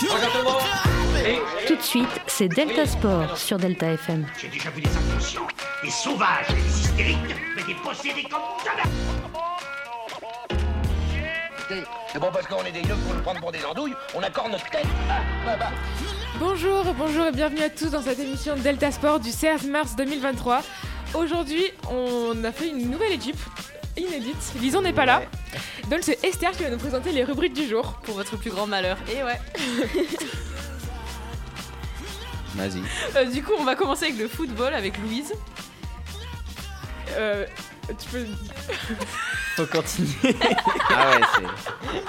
Tout de suite, c'est Delta Sport sur Delta FM. J'ai déjà vu des inconscients, des sauvages, des hystériques, mais des possédés comme jamais C'est bon parce qu'on est des yeux pour nous prendre pour des andouilles, on accorde notre tête. Ah, bah, bah. Bonjour, bonjour et bienvenue à tous dans cette émission Delta Sport du 16 mars 2023. Aujourd'hui, on a fait une nouvelle équipe inédite. Lison n'est pas là. Donc c'est Esther qui va nous présenter les rubriques du jour. Pour votre plus grand malheur. Et ouais. Vas-y. Euh, du coup, on va commencer avec le football avec Louise. Euh, tu peux... Faut continuer. ah ouais, c'est.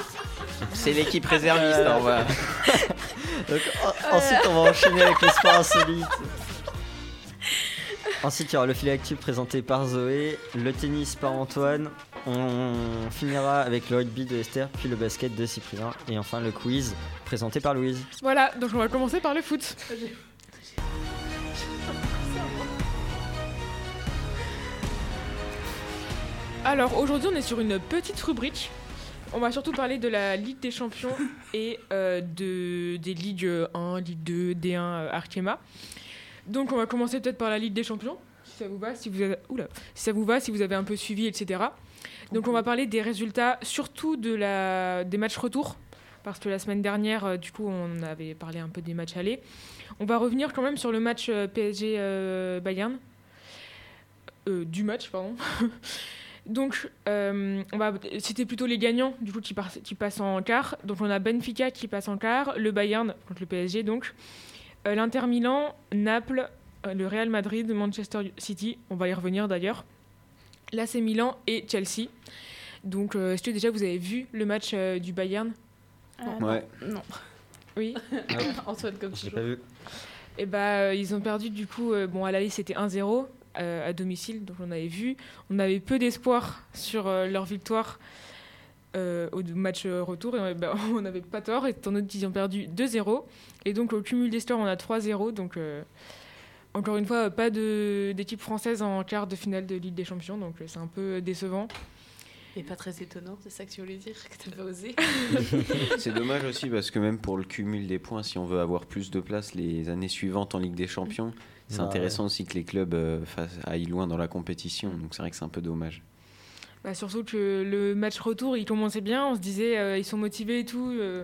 C'est l'équipe réserviste, hein, on va. Donc, en- ensuite, on va enchaîner avec les sports insolites. Ensuite, il y aura le filet actif présenté par Zoé, le tennis par Antoine. On finira avec le rugby de Esther, puis le basket de Cyprien. Et enfin, le quiz présenté par Louise. Voilà, donc on va commencer par le foot. Alors aujourd'hui on est sur une petite rubrique. On va surtout parler de la Ligue des Champions et euh, de, des Ligues 1, Ligue 2, D1, euh, Arkema. Donc on va commencer peut-être par la Ligue des Champions, si ça vous va, si vous avez, si ça vous va, si vous avez un peu suivi, etc. Donc on va parler des résultats, surtout de la, des matchs retour, parce que la semaine dernière, euh, du coup, on avait parlé un peu des matchs allés. On va revenir quand même sur le match euh, PSG euh, du match, pardon. Donc, c'était plutôt les gagnants, du coup, qui, par- qui passent en quart. Donc, on a Benfica qui passe en quart, le Bayern contre le PSG, donc l'Inter Milan, Naples, euh, le Real Madrid, Manchester City. On va y revenir d'ailleurs. L'AC Milan et Chelsea. Donc, euh, est-ce que déjà vous avez vu le match euh, du Bayern? Ouais. Non. Oui. Antoine, comme toujours. pas vu. Et bah, euh, ils ont perdu du coup. euh, bon, à l'aller, c'était 1-0 euh, à domicile, donc on avait vu. On avait peu d'espoir sur euh, leur victoire euh, au match retour, et on bah, on n'avait pas tort, étant donné qu'ils ont perdu 2-0. Et donc, au cumul des scores, on a 3-0. Donc, euh, encore une fois, pas de- d'équipe française en quart de finale de Ligue des Champions, donc euh, c'est un peu décevant. Et pas très étonnant, c'est ça que tu voulais dire, que t'as pas osé. C'est dommage aussi parce que même pour le cumul des points, si on veut avoir plus de place les années suivantes en Ligue des Champions, c'est Bah intéressant aussi que les clubs euh, fassent- aillent loin dans la compétition. Donc c'est vrai que c'est un peu dommage. Bah, surtout que le match retour, il commençait bien. On se disait, euh, ils sont motivés et tout. euh,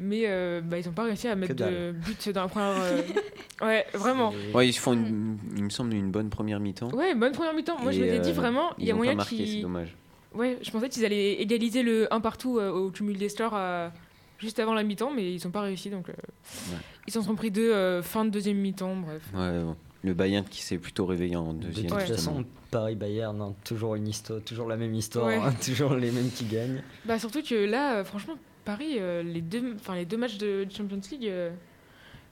mais euh, bah, ils n'ont pas réussi à mettre de but dans la première. euh, Ouais, vraiment. Ouais, ils font, une, il me semble, une bonne première mi-temps. Ouais, bonne première mi-temps. Moi, je Et, m'étais dit vraiment, il y a moyen qu'ils. dommage. Ouais, je pensais qu'ils allaient égaliser le 1 partout euh, au cumul des scores euh, juste avant la mi-temps, mais ils n'ont pas réussi. Donc, euh, Ouais. ils s'en sont pris deux euh, fin de deuxième mi-temps. Bref. Ouais, bon. Le Bayern qui s'est plutôt réveillé en De deuxième. toute Ouais. justement. façon, Paris-Bayern, hein, toujours une histoire, toujours la même histoire, Ouais. hein, toujours les mêmes qui gagnent. Bah, surtout que là, euh, franchement, Paris, euh, les, deux, enfin, les deux matchs de Champions League, euh,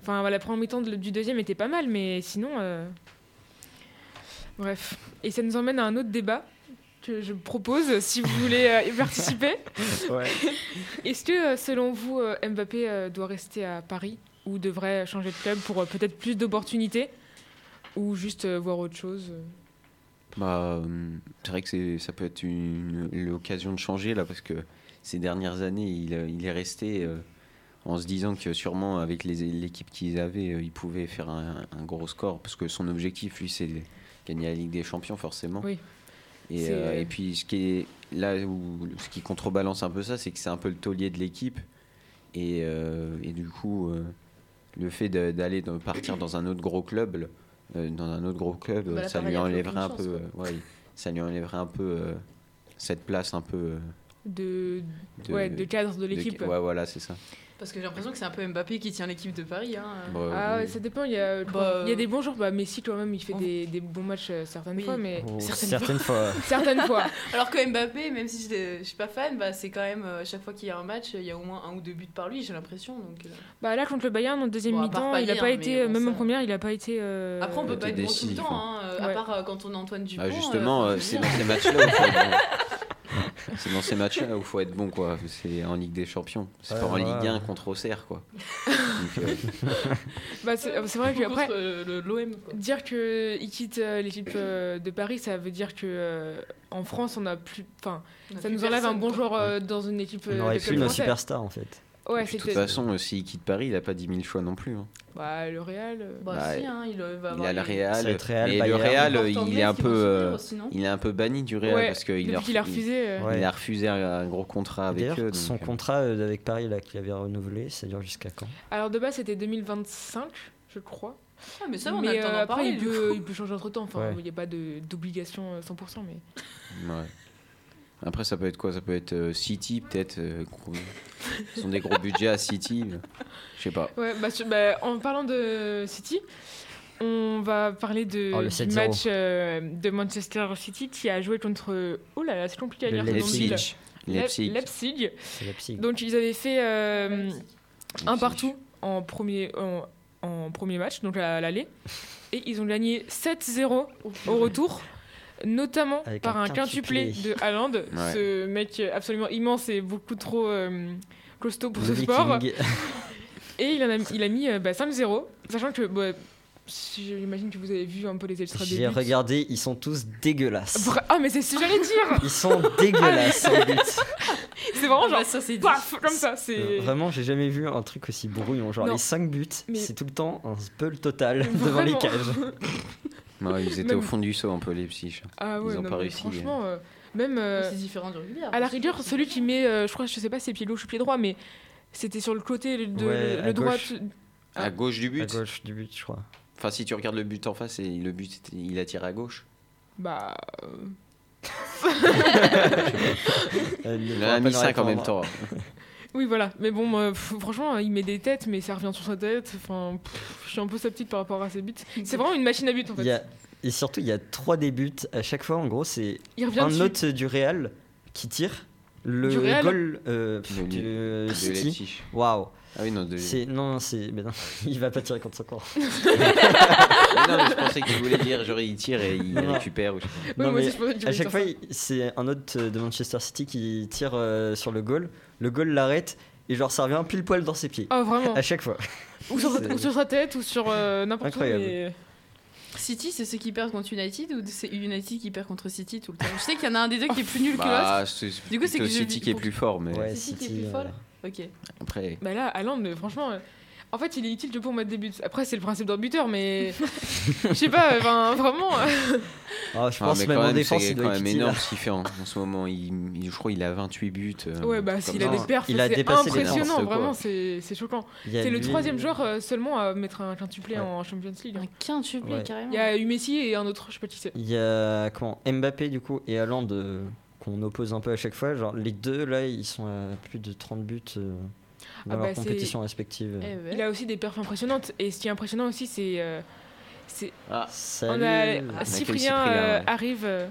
enfin, voilà, la première mi-temps de- du deuxième était pas mal, mais sinon. euh, Bref. Et ça nous emmène à un autre débat que je propose si vous voulez euh, y participer. Ouais. Est-ce que, selon vous, Mbappé euh, doit rester à Paris ou devrait changer de club pour euh, peut-être plus d'opportunités? Ou juste euh, voir autre chose euh? Bah, hum, c'est vrai que ça peut être une, l'occasion de changer là parce que ces dernières années, il, euh, il est resté euh, en se disant que sûrement avec les, l'équipe qu'ils avaient, euh, il pouvait faire un, un gros score parce que son objectif, lui, c'est de gagner la Ligue des Champions forcément. Oui. Et, euh, puis ce qui est là où ce qui contrebalance un peu ça, c'est que c'est un peu le taulier de l'équipe et, euh, et du coup euh, le fait de- d'aller de partir dans un autre gros club, euh, dans un autre gros club, Bah ça lui enlèverait un peu, euh, ouais, ça lui enlèverait un peu euh, cette place un peu euh, de, de, ouais, de cadre de de- l'équipe ouais, voilà, c'est ça. Parce que j'ai l'impression que c'est un peu Mbappé qui tient l'équipe de Paris. Hein. Bon, Ah oui. ouais, ça dépend. Il y a, Bah, il y a des bons jours. Bah, Messi, quand même, il fait on- des, des bons matchs euh, certaines Oui. fois, mais Oh, Certaines certaines fois. certaines fois. Alors que Mbappé, même si je je suis pas fan, bah, c'est quand même euh, chaque fois qu'il y a un match, il y a au moins un ou deux buts par lui, j'ai l'impression. Donc, euh. Bah là, contre le Bayern, en deuxième Bon, mi-temps, il a Payet, pas hein, été, euh, bon, même ça- en première, il a pas été. euh, Après, on peut pas être bon tout le décisif, temps, hein, euh, à part euh, quand on a Antoine Dupont. Ah, justement, euh, c'est dans ces matchs-là où faut être bon. C'est dans ces matchs-là où faut être bon, quoi. C'est en Ligue des Champions. C'est Ouais, pas en Ligue 1 ouais. contre Auxerre, quoi. Euh, Bah, c'est c'est vrai euh, le- l'OM. quoi. dire qu'il quitte euh, l'équipe euh, de Paris, ça veut dire que euh, en France, on a plus. Enfin, ça plus nous enlève un bon joueur euh, dans une équipe On euh, aurait de pu club nos français. superstars en fait. Ouais, Et puis, de toute façon, euh, s'il quitte Paris, il a pas 10 000 choix non plus. hein. Bah, le Real. euh, Bah, Bah, si, hein, il va Il avoir a le va Real, le. Real, euh, il est un peu, euh, aussi, il est un peu banni du Real Ouais, parce qu'il a, depuis qu'il a refusé. euh, Ouais. il a refusé un, gros contrat avec eux. son donc, euh, contrat euh, avec Paris là qu'il avait renouvelé, ça dure jusqu'à quand? Alors, de base, c'était 2025, je crois. Ah, mais ça, on a mais le temps euh, d'en après, parler. il peut, il peut changer entre temps. Enfin, Ouais. il n'y a pas d'obligation euh, 100%. Mais... Ouais. Après, ça peut être quoi? Ça peut être euh, City, peut-être. euh, gros- Ils ont des gros budgets à City. Je sais pas. Ouais, bah, bah, en parlant de City, on va parler de, Oh, le du 7-0. match euh, de Manchester City qui a joué contre. Oh là là, c'est compliqué à lire. ce nom de ville. Leipzig. Leipzig. Leipzig. C'est Leipzig. Donc, ils avaient fait euh, un partout en premier, en, en premier match, donc à l'aller. Et ils ont gagné 7-0 au retour. Notamment Avec par un quintuplé quintuplé. de Haaland, ce mec absolument immense et beaucoup trop euh, costaud pour ce sport. Et il, en a, il a mis euh, bah, 5-0, sachant que bah, j'imagine que vous avez vu un peu les extraits des J'ai regardé, ils sont tous dégueulasses. Ah mais c'est ce que j'allais dire Ils sont dégueulasses en but. C'est vraiment Ah, bah, genre ça, c'est paf comme ça, c'est Vraiment, j'ai jamais vu un truc aussi brouillon. Genre Non. les 5 buts, Mais- c'est tout le temps un spell total devant les cages. Ouais, ils étaient Même- au fond du saut un peu, Leipzig. Ah ouais, Ils ont non, pas réussi, franchement, euh, même euh, C'est différent du rugby. à la rigueur, celui qui met, euh, je crois, je sais pas si c'est pied gauche ou pied droit, mais c'était sur le côté de Ouais, le, à droit. gauche. Ah. À gauche du À but. gauche du but, je crois. Enfin, si tu regardes le but en face, et le but, il a tiré à gauche. Bah. euh, Euh, Il a mis pas 5 en même temps. Oui, voilà. Mais bon, euh, pff, franchement, il met des têtes, mais ça revient sur sa tête. Enfin, pff, je suis un peu sceptique par rapport à ses buts. C'est vraiment une machine à but en Il fait. y a- Et surtout, il y a 3 des buts. À chaque fois, en gros, c'est un dessus. autre du Real qui tire. Le Du Real goal euh, du De City. Waouh. Ah oui, non, de... C'est non, c'est mais non, il va pas tirer contre son corps. Non, mais je pensais qu'il voulait dire, genre, il tire et il Non. récupère. Ou je sais pas. Ouais, Non, moi mais aussi, je pensais que tu À chaque fois, c'est un autre de Manchester City qui tire euh, sur le goal. Le goal l'arrête et genre ça revient pile poil dans ses pieds. Ah, vraiment. À chaque fois. Ou sur, C'est- ou sur sa tête, ou sur euh, n'importe où. Incroyable. mais- City, c'est ceux qui perdent contre United ou c'est United qui perd contre City tout le temps? Je sais qu'il y en a un des deux qui est plus nul que l'autre. Bah, c'est Du coup, c'est que City qui est plus fort, mais Ouais, City qui est City. plus euh, folle. Ok. après. Bah là, mais franchement. Euh, En fait, il est utile que pour mettre des buts. Après, c'est le principe d'un buteur, mais. Je sais pas, enfin, vraiment. euh, ah, je Ah, pense mais même en défense, c'est il quand doit être même utile. énorme ce qu'il fait en, en ce moment. Il, il- je crois qu'il a 28 buts. euh, Ouais, bah, s'il a des perfs, Il a c'est dépassé les impressionnant, vraiment, c'est c'est choquant. Il y a C'est le troisième joueur euh, seulement à mettre un quintuplé Ouais. en Champions League. Un quintuplé Ouais. carrément. Il y a eu Messi et un autre, je sais pas qui c'est. Il y a comment Mbappé du coup et Haaland euh, qu'on oppose un peu à chaque fois. Genre les deux là, ils sont à plus de 30 buts euh, dans Ah bah, c'est- compétition respective. Eh ouais. Il a aussi des perfs impressionnantes. Et ce qui est impressionnant aussi, c'est. euh, c'est- Ah, Salut. on a Michael Cyprien, Cyprien, euh, ouais. arrive. euh,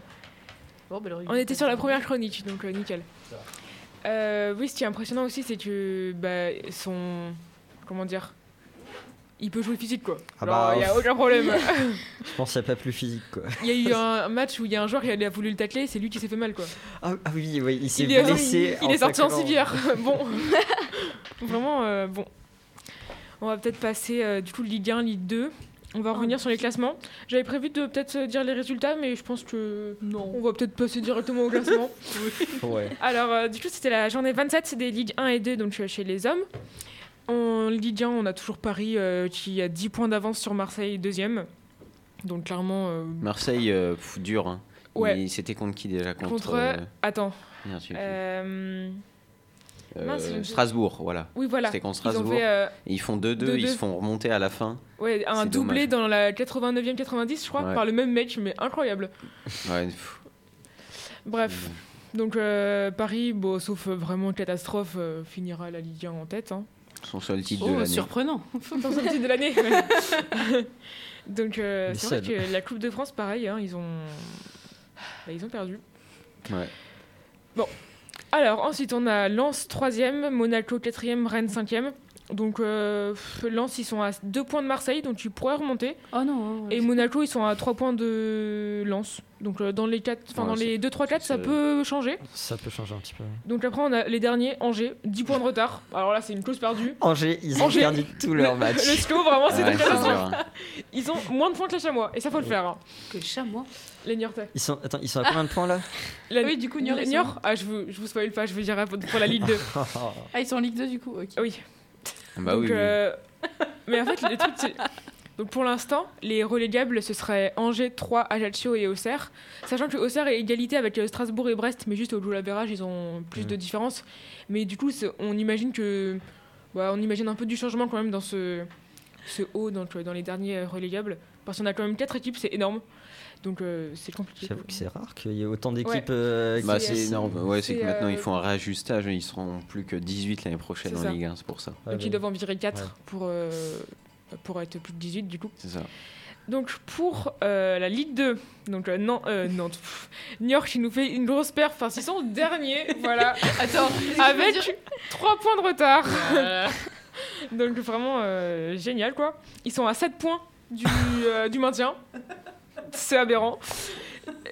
Bon, bah, on était sur la première chronique, donc euh, nickel. Euh, oui, ce qui est impressionnant aussi, c'est que bah, son. Comment dire Il peut jouer physique, quoi. Ah bah, il y a aucun problème. Je pense qu'il n'y a pas plus physique quoi. Il y a eu un match où il y a un joueur qui a voulu le tacler, c'est lui qui s'est fait mal, quoi. Ah, ah oui, oui, il s'est blessé. il est sorti en civière. bon. Vraiment, euh, bon. On va peut-être passer euh, du coup Ligue 1, Ligue 2. On va revenir sur les classements. J'avais prévu de peut-être euh, dire les résultats, mais je pense que Non. on va peut-être passer directement au classement. Ouais. Alors, euh, du coup, c'était la journée 27 des Ligues 1 et 2, donc chez les hommes. En Ligue 1, on a toujours Paris euh, qui a 10 points d'avance sur Marseille, deuxième. Donc, clairement, euh, Marseille, euh, pff, dur. Hein. Ouais. C'était contre qui déjà? Contre. contre. euh, Attends. merde, je sais plus. euh, Euh, mince, je- Strasbourg, voilà. Oui, voilà. C'était contre Ils ont Strasbourg. fait euh, ils font 2-2, 2-2. ils se font remonter à la fin. ouais, un C'est doublé dommage. dans la 89e, 90, je crois, Ouais. par le même mec, mais incroyable. Ouais, Bref. Donc, euh, Paris, bon, sauf euh, vraiment catastrophe, euh, finira la Ligue 1 en tête. Hein. son seul titre de Oh, l'année. surprenant. dans son titre de l'année. ouais. Donc euh, c'est vrai que la Coupe de France, pareil, hein, ils ont, bah, ils ont perdu. Ouais. Alors ensuite on a Lens 3ème, Monaco 4ème, Rennes 5ème. Donc euh, Lens, ils sont à 2 points de Marseille, donc ils pourraient remonter. Oh non. Et Monaco, ils sont à 3 points de Lens. Donc euh, dans les, quatre, enfin, Ouais, dans ça- les 2-3-4, ça ça- peut changer. Ça peut changer un petit peu. Donc après, on a les derniers, Angers, 10 points de retard. Alors là, c'est une clause perdue. Angers, ils ont Angers. perdu tous leurs matchs. Le slow, vraiment, c'est Ouais, hein. Ils ont moins de points que les Chamois, et ça, faut le faire. hein. Que chamois. Les Niortais. Ils sont, attends, ils sont à combien de points là La- Oui, du coup, Niort, ah, je vous, je vous spoil pas, je veux dire pour pour la Ligue 2. Ah, ils sont en Ligue 2 du coup. Ok. Oui. Bah Donc, oui, euh, Mais en fait, c'est. Donc pour l'instant, les relégables, ce serait Angers, 3, Ajaccio et Auxerre. Sachant que Auxerre est égalité avec euh, Strasbourg et Brest, mais juste au double average, ils ont plus de différence. Mais du coup, on imagine que. bah, on imagine un peu du changement quand même dans ce, ce haut, donc, euh, dans les derniers relégables. Parce qu'on a quand même 4 équipes, c'est énorme. Donc euh, c'est compliqué. J'avoue que c'est rare qu'il y ait autant d'équipes. Ouais. euh, Bah, c'est énorme. Ouais, c'est que maintenant euh, ils font un réajustage. Ils seront plus que 18 l'année prochaine en ça. Ligue 1, c'est pour ça. Donc ils doivent en virer 4 Ouais. pour, euh, pour être plus de 18 du coup. C'est ça. Donc pour euh, la Ligue 2, donc euh, non, euh, Nantes, pff, Niort qui nous fait une grosse perf, enfin ils sont derniers, voilà, Attends. avec 3 points de retard. donc vraiment euh, génial quoi. Ils sont à 7 points du, euh, du maintien, c'est aberrant.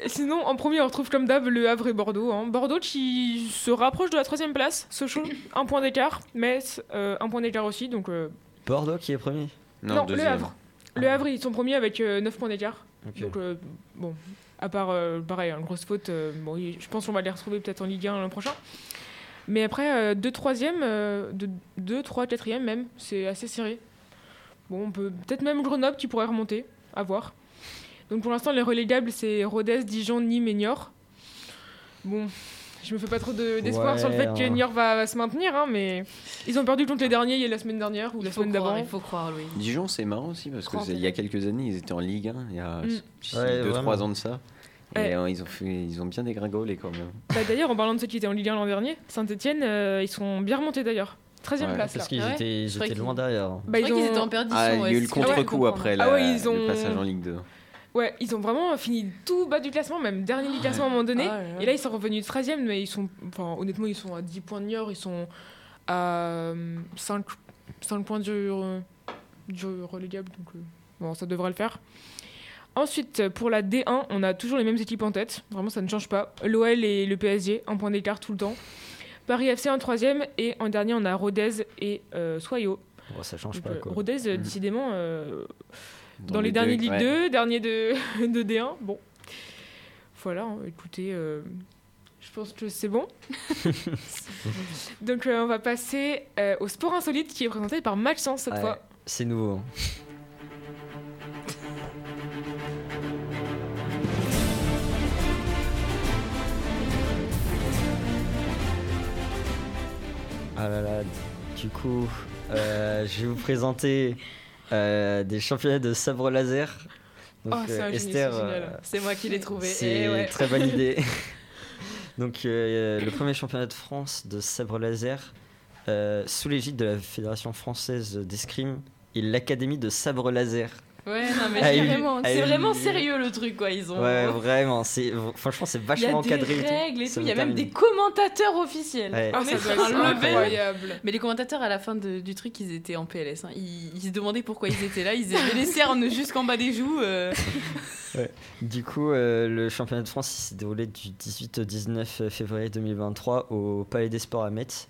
Sinon, en premier, on retrouve comme d'hab le Havre et Bordeaux. hein. Bordeaux qui se rapproche de la troisième place, Sochaux, un point d'écart, Metz, euh, un point d'écart aussi, donc euh, Bordeaux qui est premier? Non, Non, le. Havre. Le Havre, ils sont premiers avec 9 points d'écart. Donc, euh, bon, à part, euh, pareil, une grosse faute, euh, bon, je pense qu'on va les retrouver peut-être en Ligue 1 l'an prochain. Mais après, 2 troisième, 2, 3, 4 même, c'est assez serré. Bon, on peut peut-être même Grenoble qui pourrait remonter, à voir. Donc pour l'instant, les relégables, c'est Rodez, Dijon, Nîmes et Niort. Bon, je me fais pas trop de- d'espoir Ouais, sur le fait que. Niort va, va se maintenir, hein, mais ils ont perdu contre les derniers il y a la semaine dernière ou la Il semaine d'avant. il faut croire, Louis. Dijon, c'est marrant aussi parce que Trente. c'est- il y a quelques années, ils étaient en Ligue 1, il y a Mm. 2-3 vraiment. ans de ça. Et Ouais. euh, ils, ont fait, ils ont bien dégringolé quand même. Bah, d'ailleurs, en parlant de ceux qui étaient en Ligue 1 l'an dernier, Saint-Etienne, ils sont bien remontés d'ailleurs. 13e Ouais, place. Parce qu'ils Ah ouais étaient, ils étaient loin derrière. Bah, ils ont... étaient en perdition. Ah, il y a eu le contre-coup après Ah la- ouais, ils ont- le passage en Ligue 2. Ouais, ils ont vraiment fini tout bas du classement, même dernier du classement à un moment donné. Ah là là. Et là, ils sont revenus 13e, mais ils sont. Enfin, honnêtement, ils sont à 10 points de Niort, ils sont à 5, points du, euh, du relégable. Donc, euh, bon, ça devrait le faire. Ensuite, pour la D1, on a toujours les mêmes équipes en tête. Vraiment, ça ne change pas. L'OL et le PSG, un point d'écart tout le temps. Paris FC en troisième et en dernier, on a Rodez et euh, Soyo. Bon, ça change Donc, pas euh, quoi. Rodez, euh, Mhm. décidément, euh, dans, Dans les, les derniers de Ligue ouais. 2, dernier de, de D1. Bon, voilà, hein, écoutez, euh, je pense que c'est bon. Donc euh, on va passer euh, au sport insolite qui est présenté par Maxence cette Ouais. fois. C'est nouveau. Ah là là, du coup, je vais vous présenter euh, des championnats de sabre laser. Donc, Oh, c'est un génie, Esther, c'est euh, C'est moi qui l'ai trouvé. c'est ouais. très bonne idée. Donc, euh, le premier championnat de France de sabre laser, euh, sous l'égide de la Fédération française d'escrime et l'Académie de sabre laser. Ouais, non, mais Ah, c'est il- vraiment, ah, c'est vraiment sérieux le truc, quoi. Ils ont. Ouais, vraiment, c'est franchement c'est Il y a vachement des règles et tout. Il y a même termine. des commentateurs officiels. Ouais. Ah, ça doit être incroyable. Mais les commentateurs, à la fin de- du truc, ils étaient en PLS. hein. Ils, ils se demandaient pourquoi ils étaient là. Ils avaient les cernes jusqu'en bas des joues. euh. Du coup, euh, le championnat de France s'est déroulé du 18 au 19 février 2023 au Palais des Sports à Metz.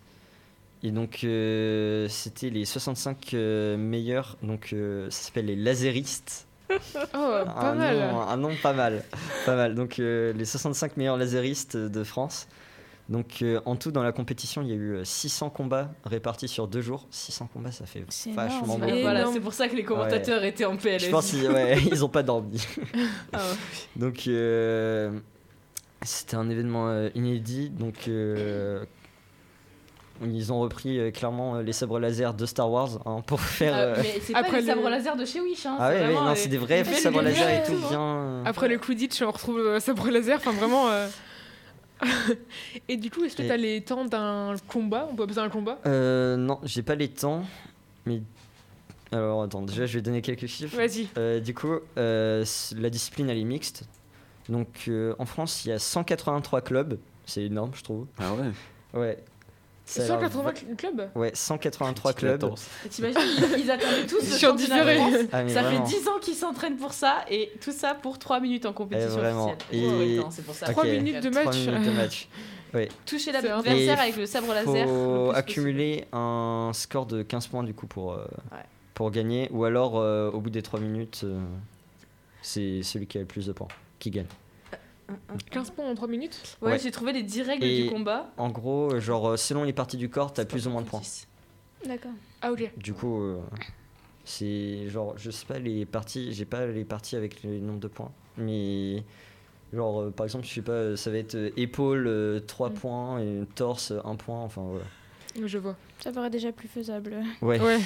Et donc, euh, c'était les 65 euh, meilleurs. Donc, euh, ça s'appelle les laseristes. Oh, pas un, mal. Nom, un nom pas mal. pas mal. Donc, euh, les 65 meilleurs laseristes de France. Donc, euh, en tout, dans la compétition, il y a eu euh, 600 combats répartis sur deux jours. 600 combats, ça fait vachement énorme. beaucoup. Ouais, voilà, c'est pour ça que les commentateurs étaient en PLS. Je pense qu'ils ouais, ils ont pas dormi. Ah ouais. Donc, euh, c'était un événement euh, inédit. Donc, euh, ils ont repris euh, clairement euh, les sabres laser de Star Wars hein, pour faire. Ah, euh, mais c'est pas Après les le- sabres laser de chez Wish. Hein, Ah ouais, non, c'est des vrais sabres laser et tout, et bien. Après le Quidditch, on retrouve euh, sabre laser. Enfin, vraiment. euh, Et du coup, est-ce que Et- tu as les temps d'un combat? On peut appeler ça un combat? Euh, non, j'ai pas les temps. Mais. Alors, attends, déjà, je vais donner quelques chiffres. Vas-y. Euh, du coup, euh, la discipline, elle est mixte. Donc, euh, en France, il y a 183 clubs. C'est énorme, je trouve. Ah ouais Ouais. Ça a l'air 180 clubs Ouais, 183 Petite clubs. T'imagines, ils, ils attendaient tous Sur championnat de différé. France. Ah, mais Ça vraiment. fait 10 ans qu'ils s'entraînent pour ça et tout ça pour 3 minutes en compétition Eh, vraiment. officielle. Et- Oh, oui, non, c'est pour ça. Ok. 3 minutes de Trois match. minutes de match. Toucher l'adversaire avec le sabre laser. faut accumuler un score de 15 points du coup pour, euh, Ouais. pour gagner. Ou alors, euh, au bout des 3 minutes, euh, c'est celui qui a le plus de points qui gagne. 15 points en 3 minutes. Ouais, Ouais. j'ai trouvé les 10 règles Et- du combat. En gros, genre, euh, selon les parties du corps, t'as plus ou moins de points. D'accord. Ah, ok. Du coup, euh, c'est genre, je sais pas les parties, j'ai pas les parties avec le nombre de points, mais genre, euh, par exemple, je sais pas, ça va être euh, épaule 3 Mm. points et torse 1 point, enfin voilà. Je vois. Ça paraît déjà plus faisable. Ouais. Ouais,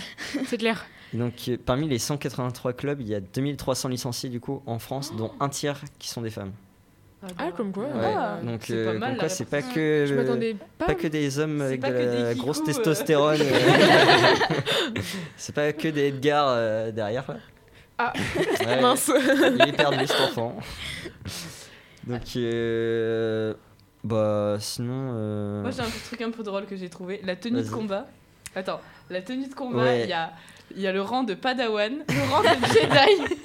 c'est clair. Donc, euh, parmi les 183 clubs, il y a 2300 licenciés du coup en France, dont un tiers qui sont des femmes. Ah, comme quoi. Ouais. Ah, Donc, c'est euh, pas mal, quoi, c'est pas que Je m'attendais pas. pas que des hommes avec de la des grosse euh. testostérone. c'est pas que des Edgar euh, derrière là. Ah, Ouais. Mince. Il est perdu cet enfant. Donc, euh, bah, sinon. euh, Moi j'ai un petit truc un peu drôle que j'ai trouvé. La tenue de combat. Attends, la tenue de combat, il Ouais. y, a, il y a le rang de Padawan, le rang de Jedi.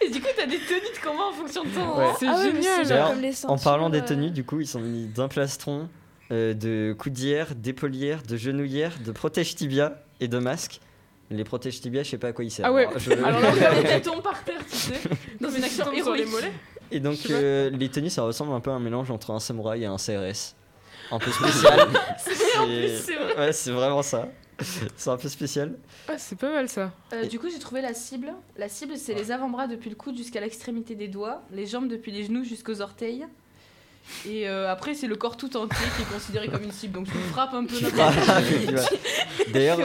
Et du coup, t'as des tenues de combat en fonction de ton Ouais. rang. C'est Ah génial. genre D'ailleurs, comme les en parlant des euh, tenues, du coup, ils sont mis d'un plastron, euh, de coudière, d'épaulière, de genouillère, de protège tibia et de masque. Les protège tibia, je sais pas à quoi ils servent. Ah ouais. Alors, je- Alors là, on met ton par terre, tu sais, dans une action sur les mollets. Et donc, euh, les tenues, ça ressemble un peu à un mélange entre un samouraï et un CRS. Un peu spécial. C'est vrai, en plus, c'est vrai. Ouais, c'est vraiment ça. C'est un peu spécial. Ah, c'est pas mal ça. Euh, du coup, j'ai trouvé la cible. La cible, c'est les avant-bras depuis le coude jusqu'à l'extrémité des doigts, les jambes depuis les genoux jusqu'aux orteils. Et euh, après, c'est le corps tout entier qui est considéré comme une cible. Donc, tu frappes un peu. D'ailleurs,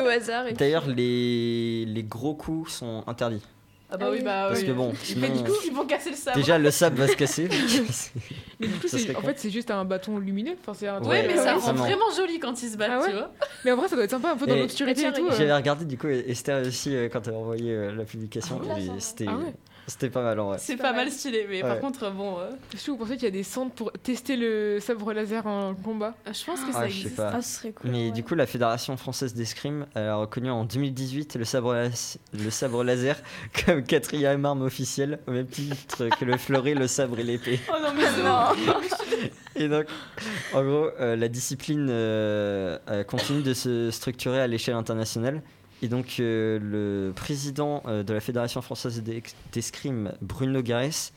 d'ailleurs les, les gros coups sont interdits. Ah bah oui, bah Parce oui. que bon, Mais sinon, du coup, ils vont casser le sabre. déjà le sable va se casser. Mais du coup, Ça c'est- serait en con. fait, c'est juste un bâton lumineux. Enfin, c'est un Ouais, Ouais, mais ça rend vraiment. vraiment joli quand ils se battent, Ah ouais tu vois. Mais en vrai, ça doit être sympa un peu dans Et- l'obscurité et Bah, tout. euh. J'avais regardé du coup Esther aussi euh, quand elle a envoyé euh, la publication. Ah et c'était Ah ouais. C'était pas mal en vrai. C'est pas pas mal. stylé, mais par contre, bon, euh, Est-ce que vous pensez qu'il y a des centres pour tester le sabre laser en combat? Je pense que Ah, ça je sais existe. pas. Ah, ce serait cool. Mais ouais. du coup, la Fédération française d'escrime a reconnu en 2018 le sabre, le sabre laser comme quatrième arme officielle, au même titre que le fleuret, le sabre et l'épée. Oh non, mais non Et donc, en gros, euh, la discipline euh, euh, continue de se structurer à l'échelle internationale. Et donc, euh, le président euh, de la Fédération française d'escrime, Bruno Garès,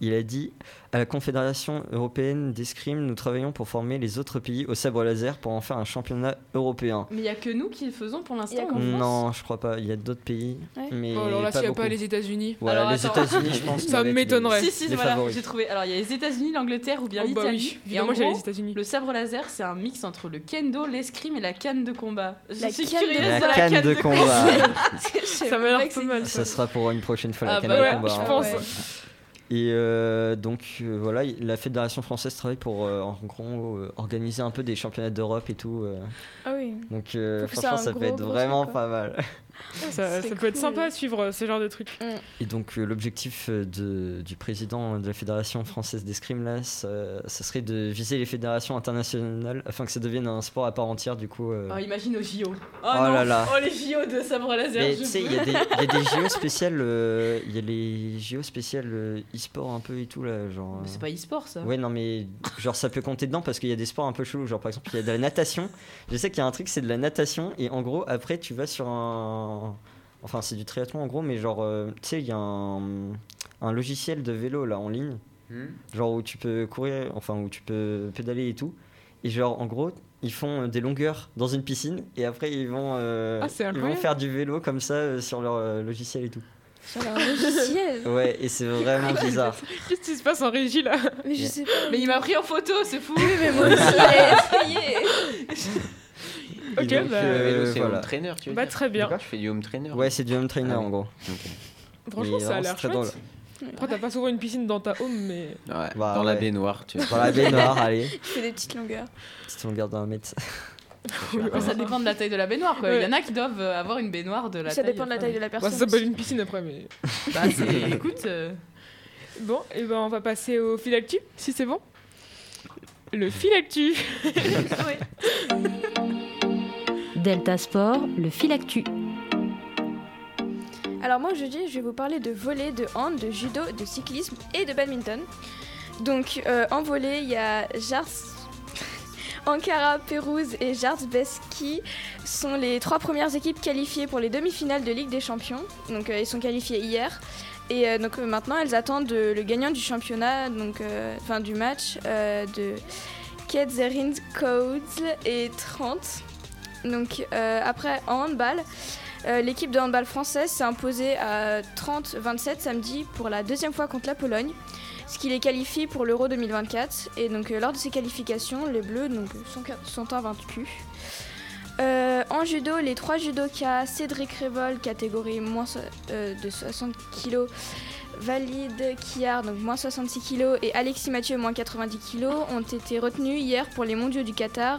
il a dit À la Confédération européenne d'escrime, nous travaillons pour former les autres pays au sabre laser pour en faire un championnat européen. Mais il y a que nous qui le faisons pour l'instant. Non, je crois pas. Il y a d'autres pays. Ouais. Mais Bon, alors là, pas s'il n'y a beaucoup. pas les États-Unis. Voilà, Alors, les. États-Unis, je pense. Ça les- m'étonnerait. Si, si, voilà, j'ai trouvé. Alors, il y a les États-Unis, l'Angleterre ou bien Oh, bah l'Italie. oui, et en j'ai gros, les États-Unis. le sabre laser, c'est un mix entre le kendo, l'escrime et la canne de combat. Je La suis canne de- La canne de combat. Ça m'a l'air pas mal. Ça sera pour une prochaine fois la Ah canne bah de ouais, combat. je hein. pense. Et euh, donc euh, voilà, la Fédération française travaille pour euh, en gros organiser un peu des championnats d'Europe et tout. Ah oui. donc ça franchement, ça peut être vraiment pas mal. Ça, peut être sympa à suivre euh, ce genre de truc. Et donc euh, l'objectif euh, de, du président de la Fédération française d'escrime là, ça, ça serait de viser les fédérations internationales afin que ça devienne un sport à part entière du coup. euh. Oh, imagine aux JO. Oh, Oh non. là là. Oh, les JO de sabre laser. Tu sais, il y, a des- il y a des JO spéciales, euh, il y a les JO spéciales euh, e-sport un peu et tout là, genre. Mais C'est pas e-sport ça. Ouais, non, mais genre ça peut compter dedans parce qu'il y a des sports un peu chelous. Genre par exemple, il y a de la natation. Je sais qu'il y a un truc, c'est de la natation. Et en gros, après, tu vas sur un. Enfin, c'est du triathlon en gros, mais genre, euh, tu sais, il y a un, un logiciel de vélo là en ligne. Hmm. Genre où tu peux courir, enfin où tu peux pédaler et tout. Et genre, en gros, ils font des longueurs dans une piscine. Et après, ils vont, euh, Ah, ils vont faire du vélo comme ça euh, sur leur euh, logiciel et tout. Sur leur logiciel. Ouais, et c'est vraiment bizarre. Qu'est-ce qui se passe en régie là? Mais je sais pas. Mais il m'a pris en photo, c'est fou. mais moi aussi, j'ai essayé. Ok, donc, bah, euh, vélo, c'est voilà. home trainer, tu veux Bah, dire très bien. Tu fais du home trainer Ouais, c'est du home trainer Ah oui. en gros. Franchement, ça a vraiment, l'air c'est très chouette. drôle. Après, t'as pas souvent une piscine dans ta home, mais. Ouais, Bah, dans la ouais. baignoire, tu Dans la baignoire, allez. Je fais des petites longueurs. Petite longueur d'un mètre. Après, ça dépend de la taille de la baignoire quoi. Ouais. Il y en a qui doivent euh, avoir une baignoire de la Ça taille. dépend de la taille de la Bah, personne. ça s'appelle une piscine après, mais. Bah, c'est- écoute. euh, Bon, et ben on va passer au fil actu, si c'est bon. Le fil actu. ouais. Delta Sport, le filactu. Alors moi aujourd'hui je vais vous parler de volley, de hand, de judo, de cyclisme et de badminton. Donc euh, en volley il y a Jars, Ankara, Pérouse et Jars Beski sont les trois premières équipes qualifiées pour les demi-finales de Ligue des Champions. Donc euh, ils sont qualifiés hier. Et euh, donc euh, maintenant elles attendent euh, le gagnant du championnat, donc euh, enfin du match euh, de Ketzerin Codes et 30. Donc euh, après en handball, euh, l'équipe de handball française s'est imposée à 30-27 samedi pour la deuxième fois contre la Pologne, ce qui les qualifie pour l'Euro 2024. Et donc euh, lors de ces qualifications, les Bleus sont, sont invaincus. En judo, les trois judokas Cédric Révol, catégorie moins de 60 kg, Valide Kiar, donc moins 66 kg, et Alexis Mathieu, moins 90 kg, ont été retenus hier pour les mondiaux du Qatar,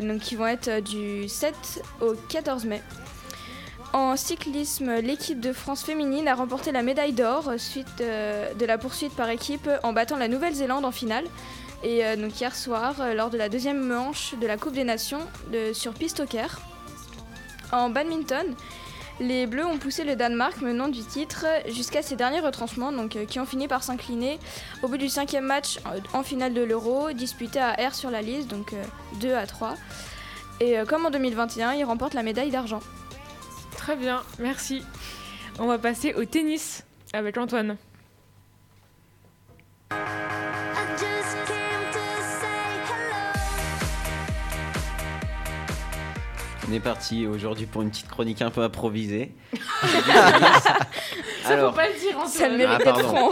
donc qui vont être euh, du 7 au 14 mai. En cyclisme, l'équipe de France féminine a remporté la médaille d'or euh, suite euh, de la poursuite par équipe en battant la Nouvelle-Zélande en finale. Et euh, donc hier soir, euh, lors de la deuxième manche de la Coupe des Nations sur piste au. En badminton, les Bleus ont poussé le Danemark menant du titre jusqu'à ses derniers retranchements, donc, euh, qui ont fini par s'incliner au bout du cinquième match en, en finale de l'Euro, disputé à R sur la liste, donc euh, 2 à 3. Et euh, comme en 2021, ils remportent la médaille d'argent. Très bien, merci. On va passer au tennis avec Antoine. On est parti aujourd'hui pour une petite chronique un peu improvisée. Ça Alors, faut pas le dire Antoine. Ça le mérite Ah, d'être franc.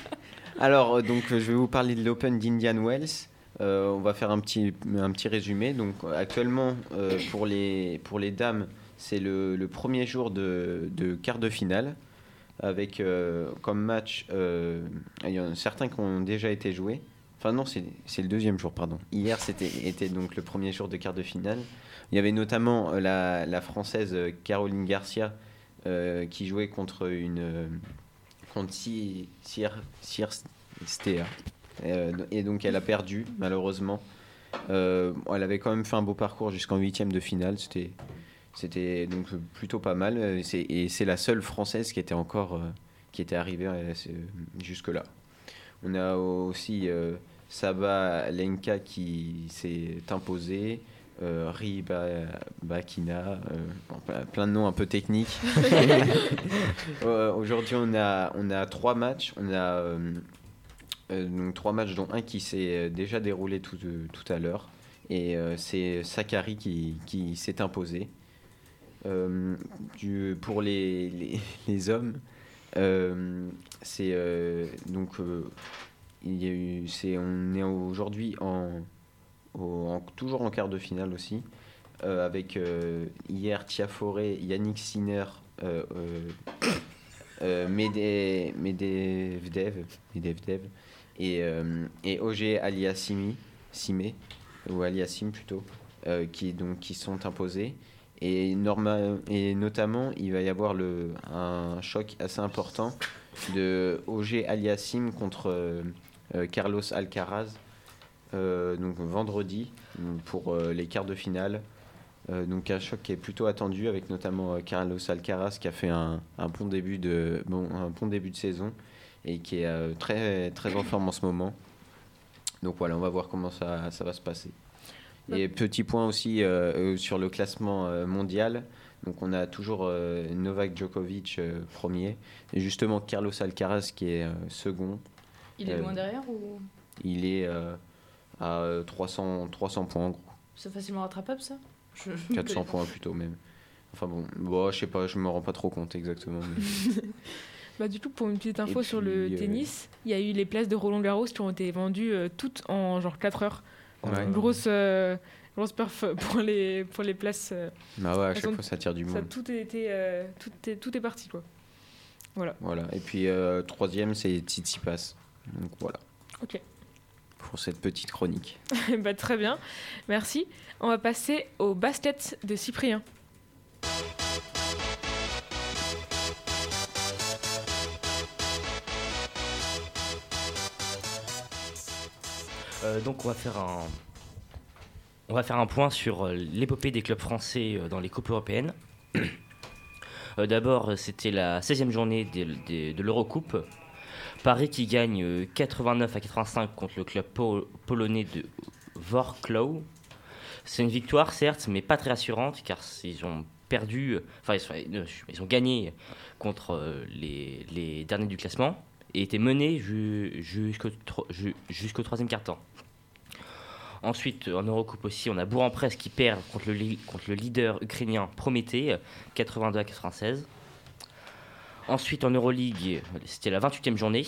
Alors, euh, donc, je vais vous parler de l'Open d'Indian Wells. Euh, on va faire un petit, un petit résumé. Donc, actuellement, euh, pour, les, pour les dames, c'est le, le premier jour de, de quart de finale. Avec euh, comme match, euh, il y en a certains qui ont déjà été joués. Enfin, non, c'est c'est le deuxième jour, pardon. Hier, c'était était donc le premier jour de quart de finale. Il y avait notamment euh, la, française euh, Caroline Garcia euh, qui jouait contre une. contre Si- Sir. Euh, et donc elle a perdu, malheureusement. Elle avait quand même fait un beau parcours jusqu'en huitième de finale. C'était, c'était donc plutôt pas mal. Et c'est la seule française qui était encore, qui était arrivée jusque-là. On a aussi Saba Lenka qui s'est imposée. Euh, Ri Ba- Bakina, euh, bon, plein- de noms un peu techniques. Euh, Aujourd'hui, on a, on a trois matchs. On a euh, donc trois matchs, dont un qui s'est déjà déroulé tout, tout à l'heure. Et c'est Sakari qui, qui s'est imposé. Du, pour les, les, les hommes, c'est donc il y a eu, c'est, on est aujourd'hui en, toujours en quart de finale aussi, euh, avec euh, hier Tiaforé, Yannick Sinner, euh, euh, Mede- Medvedev, Medvedev et, et OG Aliassimi, Simé, ou Aliassim plutôt, qui, donc, qui sont imposés. Et, notamment, il va y avoir le, un choc assez important de OG Aliassim contre Carlos Alcaraz, donc vendredi, pour euh, les quarts de finale. Euh, donc un choc qui est plutôt attendu avec notamment euh, Carlos Alcaraz qui a fait un, un bon début de bon, un bon début de saison et qui est euh, très très en forme en ce moment. Donc voilà, on va voir comment ça, ça va se passer. Et petit point aussi euh, euh, sur le classement euh, mondial. Donc on a toujours euh, Novak Djokovic euh, premier et justement Carlos Alcaraz qui est euh, second. Il est Euh, loin derrière ou? Il est euh, à euh, 300 300 points en gros. c'est facilement rattrapable ça? Je- je 400 connais pas. points plutôt même. Enfin bon, bon je sais pas, je me rends pas trop compte exactement. mais- Bah, du coup, pour une petite info Et sur puis, le euh, tennis, il y a eu les places de Roland Garros qui ont été vendues euh, toutes en genre 4 heures. Ouais. Une grosse, euh, grosse perf pour les, pour les places. Bah ouais, à chaque fois ça tire du ça, monde. tout, a été, euh, tout, est, tout est parti, quoi. Voilà. Voilà. Et puis troisième c'est Tsitsipas. Donc voilà. Ok. Pour cette petite chronique. bah, très bien. Merci. On va passer au basket de Cyprien. Euh, donc on va faire un, on va faire un point sur euh, l'épopée des clubs français euh, dans les coupes européennes. Euh, D'abord, c'était la 16e journée des- des- de l'Eurocoupe. Paris qui gagne euh, 89 à 85 contre le club po- polonais de Wrocław. C'est une victoire, certes, mais pas très rassurante, car ils ont perdu, euh, enfin, euh, ils ont gagné contre euh, les, derniers du classement et étaient menés ju- jusqu'au tro- ju- jusqu'au troisième quart-temps. Ensuite, en Eurocoupe aussi, on a Bourg-en-Presse qui perd contre le, contre le leader ukrainien Prométhée, 82 à 96. Ensuite, en Euroleague, c'était la 28e journée.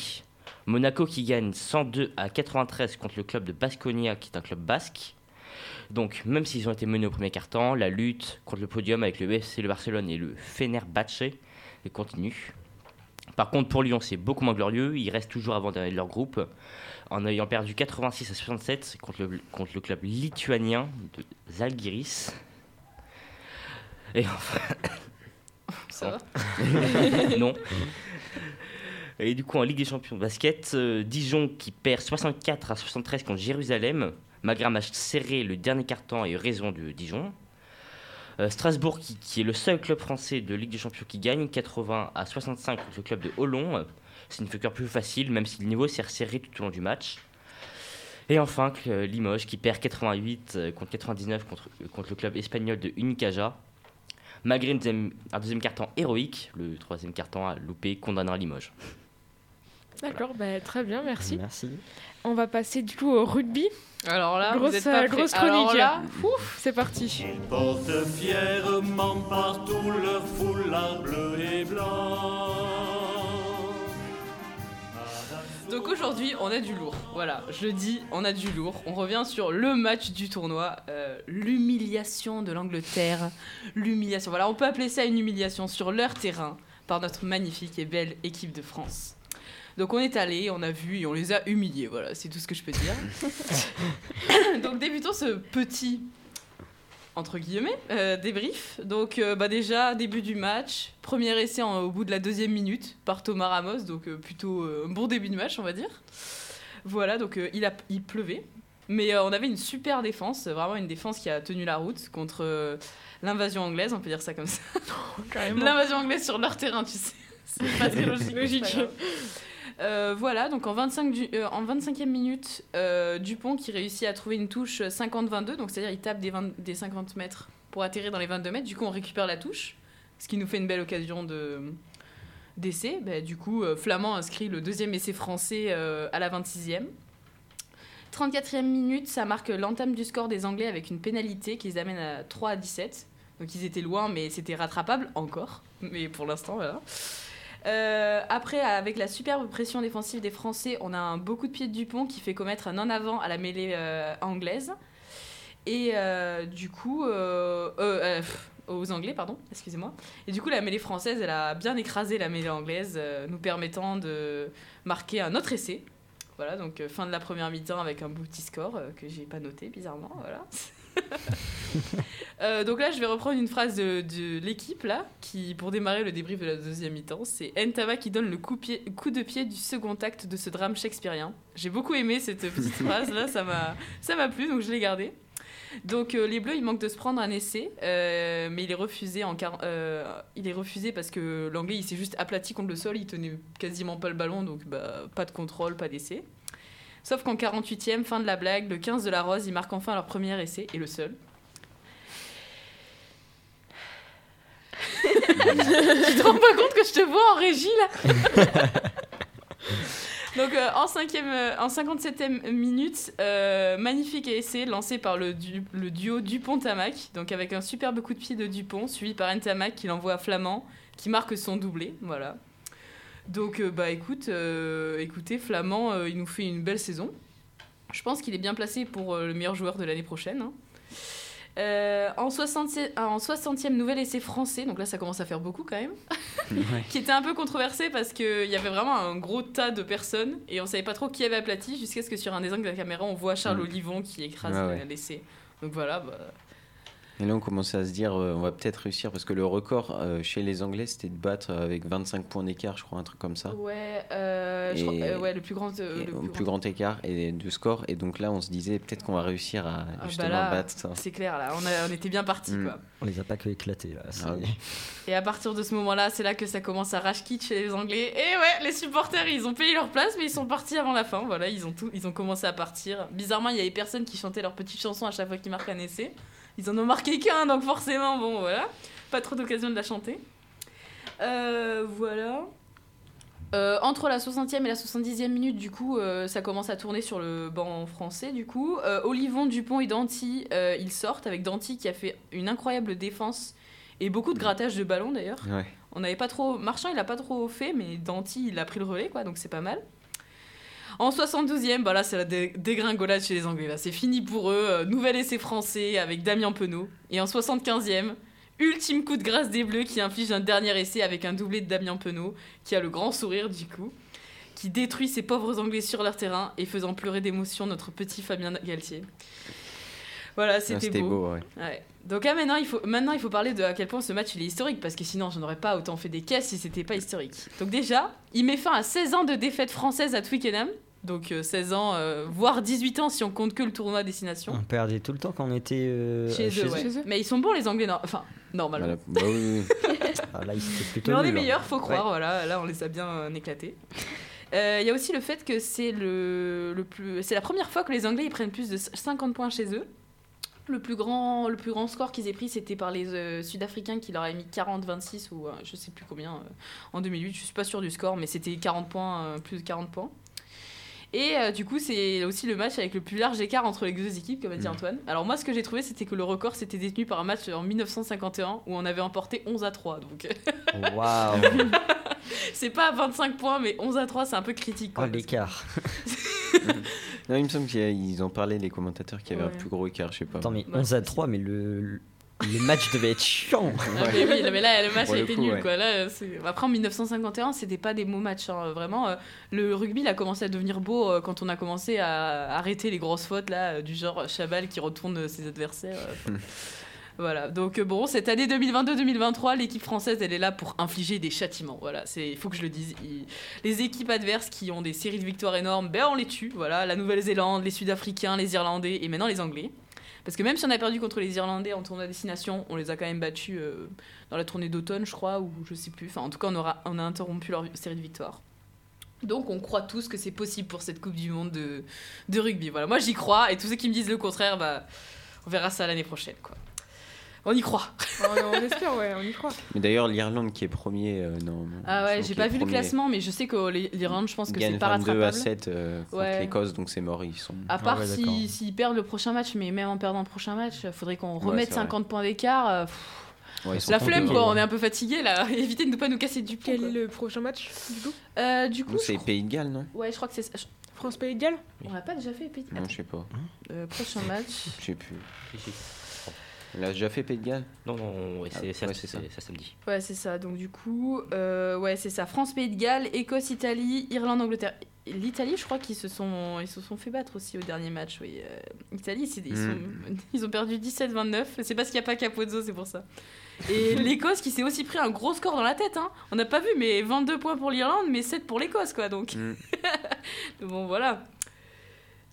Monaco qui gagne 102 à 93 contre le club de Basconia, qui est un club basque. Donc, même s'ils ont été menés au premier quart-temps, la lutte contre le podium avec le FC le Barcelone et le Fenerbahçe elle continue. Par contre, pour Lyon, c'est beaucoup moins glorieux. Ils restent toujours avant-dernier de leur groupe, en ayant perdu 86 à 67 contre le, contre le club lituanien de Zalgiris. Et enfin. Ça va Non. Et du coup, en Ligue des Champions de basket, euh, Dijon qui perd 64 à 73 contre Jérusalem, malgré un match serré, le dernier carton et raison de Dijon. Euh, Strasbourg qui, qui est le seul club français de Ligue des Champions qui gagne, 80 à 65 contre le club de Hollon. C'est une victoire plus facile, même si le niveau s'est resserré tout au long du match. Et enfin, Limoges qui perd 88 euh, contre 99 contre, euh, contre le club espagnol de Unicaja. Malgré une deuxième- un deuxième carton héroïque, le troisième carton a loupé condamnera Limoges. D'accord, bah, très bien, merci. Merci. On va passer du coup au rugby. Alors là, Grosse, vous êtes pas euh, grosse Alors chronique. là, Ouf, c'est parti. Ils portent fièrement partout leur foulard bleu et blanc. Donc aujourd'hui, on a du lourd. Voilà, je dis, on a du lourd. On revient sur le match du tournoi, euh, l'humiliation de l'Angleterre. L'humiliation. Voilà, on peut appeler ça une humiliation sur leur terrain par notre magnifique et belle équipe de France. Donc on est allé, on a vu et on les a humiliés. Voilà, c'est tout ce que je peux dire. Donc débutons ce petit entre guillemets euh, débrief. Donc euh, bah déjà début du match, premier essai en- au bout de la deuxième minute par Thomas Ramos, donc euh, plutôt un bon début de match on va dire. Voilà donc il a il pleuvait, mais on avait une super défense, vraiment une défense qui a tenu la route contre l'invasion anglaise, on peut dire ça comme ça. L'invasion anglaise sur leur terrain, tu sais. C'est pas très Logique. Euh, voilà, donc en, 25 du- euh, en 25e minute, euh, Dupont qui réussit à trouver une touche 50-22, donc c'est-à-dire il tape des, 20 des 50 mètres pour atterrir dans les 22 mètres, du coup on récupère la touche, ce qui nous fait une belle occasion de d'essai. Bah, du coup, Flamand inscrit le deuxième essai français à la 26e. 34e minute, ça marque l'entame du score des Anglais avec une pénalité qui les amène à 3 à 17. Donc ils étaient loin, mais c'était rattrapable encore. Mais pour l'instant, voilà. Euh, après, avec la superbe pression défensive des Français, on a un beau coup de pied de Dupont qui fait commettre un en avant à la mêlée euh, anglaise. Et euh, du coup, aux Anglais, pardon, excusez-moi. Et du coup, la mêlée française, elle a bien écrasé la mêlée anglaise, nous permettant de marquer un autre essai. Voilà, donc fin de la première mi-temps avec un beau petit score que j'ai pas noté bizarrement. Voilà. Euh, donc là, je vais reprendre une phrase de, de l'équipe là, qui pour démarrer le débrief de la deuxième mi-temps, c'est Entava qui donne le coup, pied- coup de pied du second acte de ce drame shakespearien. J'ai beaucoup aimé cette petite phrase là, ça m'a ça m'a plu donc je l'ai gardée. Donc euh, les Bleus, ils manquent de se prendre un essai, euh, mais il est refusé en il est refusé parce que l'anglais il s'est juste aplati contre le sol, il tenait quasiment pas le ballon, donc bah, pas de contrôle, pas d'essai. Sauf qu'en 48e, fin de la blague, le 15 de la Rose, ils marquent enfin leur premier essai et le seul. tu te rends pas compte que je te vois en régie là Donc euh, en, cinquième, euh, en 57e minute, euh, magnifique essai lancé par le, du- le duo Dupont-Tamac, donc avec un superbe coup de pied de Dupont, suivi par Ntamak qui l'envoie à Flamand, qui marque son doublé, voilà. Donc euh, bah écoute, euh, écoutez, Flamand, euh, il nous fait une belle saison. Je pense qu'il est bien placé pour le meilleur joueur de l'année prochaine. hein. Euh, en, 60, en 60e nouvel essai français, donc là ça commence à faire beaucoup quand même, qui était un peu controversé parce qu'il y avait vraiment un gros tas de personnes et on savait pas trop qui avait aplati jusqu'à ce que sur un des angles de la caméra on voit Charles Mm. Olivon qui écrase Ah ouais. l'essai. Donc voilà, bah, Et là, on commençait à se dire, euh, on va peut-être réussir, parce que le record euh, chez les Anglais, c'était de battre avec 25 points d'écart, je crois, un truc comme ça. Ouais, euh, je crois- Et- euh, ouais, le plus grand. euh, Et le au plus plus grand- grand écart et de score. Et donc là, on se disait, peut-être qu'on va réussir à Ah, justement bah là, battre ça. C'est clair, là, on, a- on était bien partis, Mm. quoi. On les a pas que éclatés là. Ah oui. Et à partir de ce moment-là, c'est là que ça commence à rage chez les Anglais. Et ouais, les supporters, ils ont payé leur place, mais ils sont partis avant la fin. Voilà, ils ont tout, ils ont commencé à partir. Bizarrement, il y avait personne qui chantait leurs petites chansons à chaque fois qu'ils marquent un essai. Ils en ont marqué qu'un, donc forcément, bon, voilà, pas trop d'occasion de la chanter. Euh, voilà. Euh, entre la 60e et la 70e minute, du coup, euh, ça commence à tourner sur le banc français, du coup. Olivon, Dupont et Danty, ils sortent, avec Danty qui a fait une incroyable défense et beaucoup de grattage de ballon d'ailleurs. Ouais. On n'avait pas trop. Marchand, il a pas trop fait, mais Danty, il a pris le relais, quoi, donc c'est pas mal. En 72e, bah là, c'est la dé- dégringolade chez les Anglais. C'est fini pour eux. Euh, nouvel essai français avec Damien Penaud. Et en 75e, ultime coup de grâce des Bleus qui inflige un dernier essai avec un doublé de Damien Penaud, qui a le grand sourire du coup, qui détruit ces pauvres Anglais sur leur terrain et faisant pleurer d'émotion notre petit Fabien Galtier. Voilà, Ah, c'était beau. ouais. Ouais. Donc là, maintenant il, faut, maintenant, il faut parler de à quel point ce match il est historique, parce que sinon, je n'aurais pas autant fait des caisses si c'était pas historique. Donc déjà, il met fin à 16 ans de défaite française à Twickenham. Donc euh, 16 ans, euh, voire 18 ans si on compte que le tournoi à destination. On perdait tout le temps quand on était euh, Chez, eux, ouais. Mais ils sont bons les Anglais, non enfin, normalement. Voilà. Bah oui, oui. Ah, là, ils étaient plutôt Mais on est hein. meilleurs, faut croire, Ouais. voilà, là on les a bien euh, éclatés. Euh, Il y a aussi le fait que c'est le, le plus, c'est la première fois que les Anglais ils prennent plus de 50 points chez eux. Le plus grand, le plus grand score qu'ils aient pris, c'était par les euh, Sud-Africains qui leur avaient mis 40-26 ou euh, je sais plus combien euh, en 2008. Je suis pas sûre du score, mais c'était 40 points, euh, plus de 40 points. Et euh, du coup, c'est aussi le match avec le plus large écart entre les deux équipes, comme a dit Mm. Antoine. Alors moi, ce que j'ai trouvé, c'était que le record s'était détenu par un match en 1951 où on avait emporté 11 à 3. Donc Waouh c'est pas 25 points, mais 11 à 3, c'est un peu critique. Oh quoi, l'écart Non, il me semble qu'ils en parlaient, les commentateurs, qu'il y avait Ouais. un plus gros écart, je sais pas. Attends mais Ouais, 11 à 3 mais le, le match devait être chiant Ah, mais oui, non, mais là, le match a été coup, nul. ouais. Quoi. Là, c'est- Après, en 1951, c'était pas des beaux matchs. hein, Vraiment, euh, le rugby il a commencé à devenir beau euh, quand on a commencé à arrêter les grosses fautes, là, euh, du genre Chabal qui retourne ses adversaires. euh. Voilà, donc euh, bon, cette année 2022-2023, l'équipe française, elle est là pour infliger des châtiments. Voilà, il faut que je le dise. Les équipes adverses qui ont des séries de victoires énormes, ben on les tue. Voilà, la Nouvelle-Zélande, les Sud-Africains, les Irlandais et maintenant les Anglais. Parce que même si on a perdu contre les Irlandais en tournoi à destination, on les a quand même battus euh, dans la tournée d'automne, je crois, ou je sais plus. Enfin, en tout cas, on, aura, on a interrompu leur série de victoires. Donc, on croit tous que c'est possible pour cette Coupe du Monde de, de rugby. Voilà, moi j'y crois, et tous ceux qui me disent le contraire, bah, on verra ça l'année prochaine, quoi. On y croit. on, on espère, ouais, on y croit. Mais d'ailleurs, l'Irlande qui est premier. euh, non, Ah je ouais, j'ai pas vu le classement, mais je sais que l'Irlande, je pense que c'est pas 22 rattrapable. à 7 euh, contre Ouais. l'Écosse, donc c'est mort. Ils sont. À part ouais, si- d'accord. s'ils perdent le prochain match, mais même en perdant le prochain match, faudrait qu'on Ouais, remette c'est vrai. 50 points d'écart. euh, Ouais, la flemme, quoi, on est un peu fatigué là. Évitez de ne pas nous casser du pied. Quel est le prochain match, du coup? Euh, du coup, c'est crois- Pays de Galles, non? Ouais, je crois que c'est ça. Je- France-Pays de Galles? On l'a pas déjà fait, Pays- Non, je sais pas. Euh, prochain match. Je sais plus. On a déjà fait Pays de Galles Non, non, ouais, c'est Ah, ça, ouais, ça. ça samedi. Ouais, c'est ça. Donc du coup, euh, ouais, c'est ça. France, Pays de Galles, Écosse, Italie, Irlande, Angleterre. Et L'Italie, je crois qu'ils se sont, ils se sont fait battre aussi au dernier match. Oui, Euh, Italie, ils, sont- ils ont perdu 17-29. C'est parce qu'il n'y a pas Capozzo, c'est pour ça. Et l'Écosse qui s'est aussi pris un gros score dans la tête. Hein. On n'a pas vu, mais 22 points pour l'Irlande, mais 7 pour l'Écosse, quoi. Donc Mm. bon, voilà.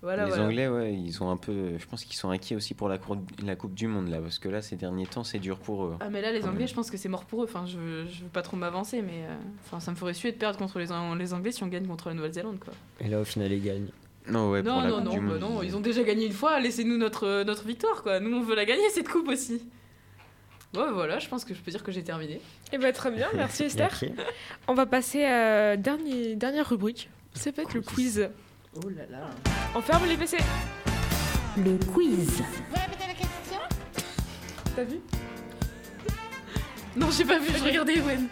Voilà, les voilà. Anglais, ouais, ils ont un peu. Je pense qu'ils sont inquiets aussi pour la, cour- la Coupe du Monde, là, parce que là, ces derniers temps, c'est dur pour eux. Ah mais là les Anglais je pense que c'est mort pour eux. Enfin je, veux- je veux pas trop m'avancer mais euh, enfin ça me ferait suer de perdre contre les, An- les Anglais si on gagne contre la Nouvelle-Zélande quoi. Et là au final ils gagnent. Non, ouais, pour non la non Coupe non, du bah Monde. non ils ont déjà gagné une fois. Laissez-nous notre euh, notre victoire quoi. Nous on veut la gagner cette coupe aussi. Bon voilà je pense que je peux dire que j'ai terminé. Eh ben très bien, merci Esther. On va passer à dernier, dernière rubrique. C'est peut-être le quiz. Oh là là. On ferme les PC. Le quiz. T'as vu? Non j'ai pas vu je regardais Ewen.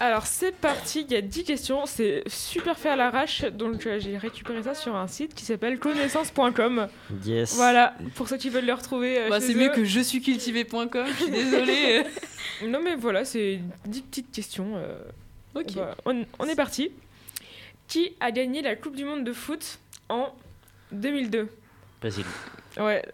Alors c'est parti, il y a 10 questions, c'est super fait à l'arrache, donc euh, j'ai récupéré ça sur un site qui s'appelle connaissance.com. Yes. Voilà, pour ceux qui veulent le retrouver. euh, Bah, c'est mieux eux. que je suis cultivé.com. Je suis désolée. Non mais voilà, c'est 10 petites questions. euh, ok. on est parti. Qui a gagné la Coupe du Monde de foot en 2002 Vas-y. Ouais,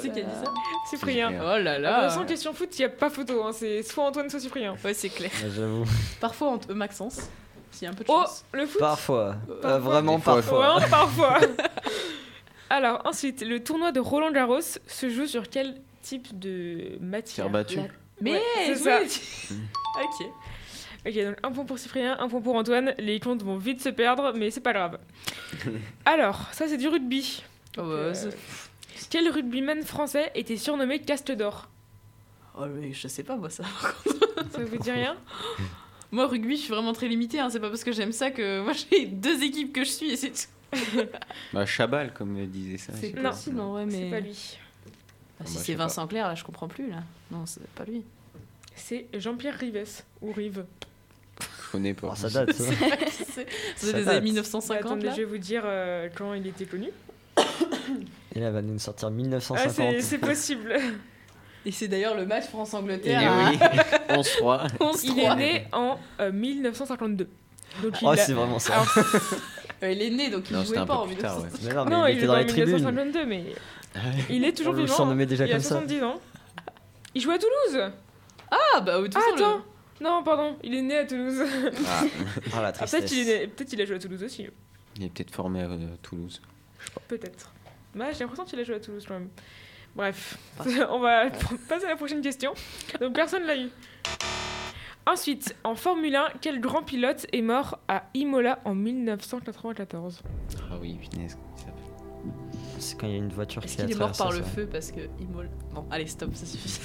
C'est qui a dit ça Cyprien. Oh là là façon, question foot, il n'y a pas photo. hein, C'est soit Antoine, soit Cyprien. Ouais, c'est clair. Ouais, J'avoue. Parfois, entre euh, Maxence, s'il y a un peu de Oh, chance. le foot Parfois. Euh, Parfois. vraiment parfois. Ouais, parfois. Alors, ensuite, le tournoi de Roland Garros se joue sur quel type de matière Terre battue. La- Mais Ouais, c'est ça. Ok. Ok, donc un point pour Cyprien, un point pour Antoine. Les comptes vont vite se perdre, mais c'est pas grave. Alors, ça c'est du rugby. Oh, bah, Euh, Quel rugbyman français était surnommé Caste d'or oh, mais je sais pas, moi, ça. Ça vous dit rien Moi, rugby, je suis vraiment très limitée. Hein. C'est pas parce que j'aime ça que. Moi, j'ai deux équipes que je suis et c'est tout. Bah, Chabal, comme disait ça. C'est pas. possible, en vrai, mais. C'est pas lui. Ah, si Bah, c'est Vincent Clair, là, je comprends plus, là. Non, c'est pas lui. C'est Jean-Pierre Rives. Ou Rive. Connais pas. Oh, ça date. ça. c'est des années 1950, Attendez, là. je vais vous dire euh, quand il était connu. Et là, elle va nous sortir Ah, 1950. c'est c'est possible. Et c'est d'ailleurs le match Et France-Angleterre. oui, à 11-3. 11-3. Il est né en euh, 1952. Donc il oh, a- c'est vraiment ça. Alors, Euh, il est né, donc il Non, jouait pas en plus tard, 1950. ouais. Non, mais non, il il était est dans les tribunes. 1952, mais il est toujours On vivant. déjà il a comme ça. 70 ans. Il joue à Toulouse. Ah, bah, de toute Ah, façon, le- attends. Non, pardon, il est né à Toulouse. Ah, Ah, la Ah, peut-être qu'il est né- peut-être qu'il a joué à Toulouse aussi. il est peut-être formé à euh, Toulouse. Peut-être. Bah, j'ai l'impression qu'il a joué à Toulouse quand même. Bref, on va passer à la prochaine question. Donc personne l'a eu. Ensuite, en Formule 1, quel grand pilote est mort à Imola en 1994 Ah oui, punaise. il s'appelle C'est quand il y a une voiture Est-ce qui a qu'il est mort par le ça. feu parce que il mole Bon, allez, stop, ça suffit.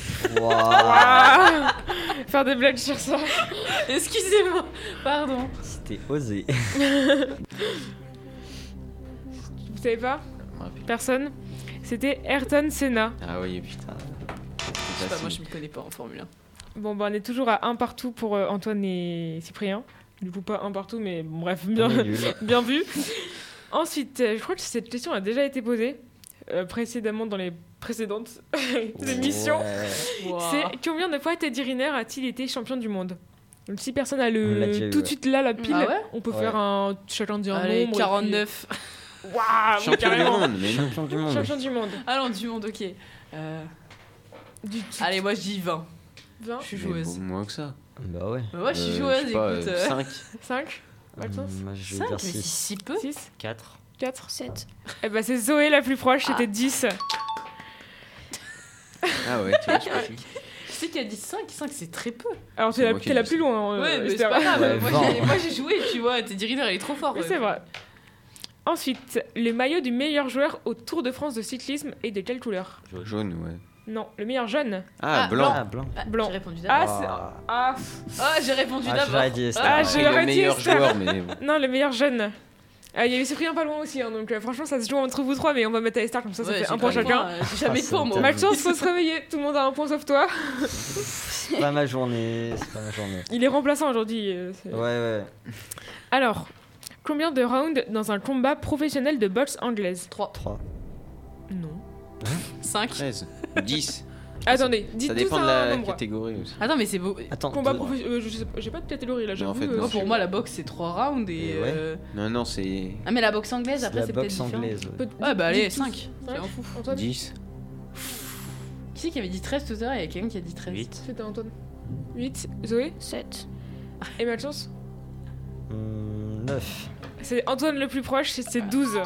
Faire des blagues sur ça. Excusez-moi, pardon. C'était osé. Vous savez pas? Personne C'était Ayrton Senna. Ah oui, putain. Je sais pas, moi je me connais pas en Formule 1. Bon, bah, on est toujours à un partout pour euh, Antoine et Cyprien. Du coup, pas un partout, mais bon, bref, bien vu. Ensuite, euh, je crois que cette question a déjà été posée euh, précédemment dans les précédentes émissions. Ouais. C'est combien de fois Teddy Riner a-t-il été champion du monde? Donc, si personne a le tout de ouais. suite là la pile, Ah ouais? on peut Ouais. faire un chacun dit un Allez, nombre. et puis- 49. Waouh, Champion du monde, mais non. Champion du monde. Champion du monde. Allons, du monde, ok. Euh, Du Allez, moi je dis 20. 20, Je suis joueuse. beaucoup moins que ça. Bah ouais. Bah, moi je suis Euh, joueuse, je sais pas, écoute. euh, euh, 5. 5, Maxence Hum, Moi, je vais 5, dire mais c'est 6. si peu. 6, 4. 4. 7. Eh ben c'est Zoé la plus proche, c'était 10. Ah ouais, tu vois, je suis- Tu sais qu'il a dit 5, 5 c'est très peu. Alors C'est t'es la, moi qui t'es la dis plus ça. loin. euh, ouais, mais c'est Esther. pas grave. Ouais, moi, 20. j'ai, moi j'ai joué, tu vois, Teddy Riner il est trop fort. Oui, ouais. c'est vrai. Ensuite, le maillot du meilleur joueur au Tour de France de cyclisme est de quelle couleur? Jaune, ouais. Non, le meilleur jeune. Ah, Ah, blanc. Ah, blanc. Ah, Blanc. J'ai répondu Ah, d'abord. Ah, Ah, Ah, j'ai répondu Ah, d'abord. j'aurais dit. Ah, le meilleur joueur, mais bon. non, le meilleur jeune. Ah, Il y avait Cyprien pas loin aussi, hein, donc euh, franchement ça se joue entre vous trois, mais on va mettre à Esther comme ça, ça fait un point chacun. euh, J'ai jamais Ah, de point, moi. Malchance, faut se réveiller, tout le monde a un point sauf toi. C'est pas ma journée. C'est pas ma journée. Il est remplaçant aujourd'hui. euh, Ouais, ouais. Alors, combien de rounds dans un combat professionnel de boxe anglaise? 3, 3. Non. 5. 13. 10. Attendez, dites Ça tous dépend de un la nombre. catégorie aussi. Attends, mais c'est beau. Attends. Combat deux- professionnel, je sais pas, j'ai pas de catégorie là, j'avoue. en fait, euh, non. Moi, pour moi, la boxe c'est 3 rounds et. Et ouais. euh, Non, non, c'est Ah, mais la boxe anglaise C'est après la c'est peut-être boxe différent. anglaise. ouais. peut- Ouais, bah allez, dites tous. 5. Cinq. On fout. Antoine 10. Qui c'est qui avait dit 13 tout à l'heure? Il y a quelqu'un qui a dit 13. 8. C'était Antoine. 8. Zoé 7. Et Malchance Hum, 9. C'est Antoine le plus proche, c'est c'est 12.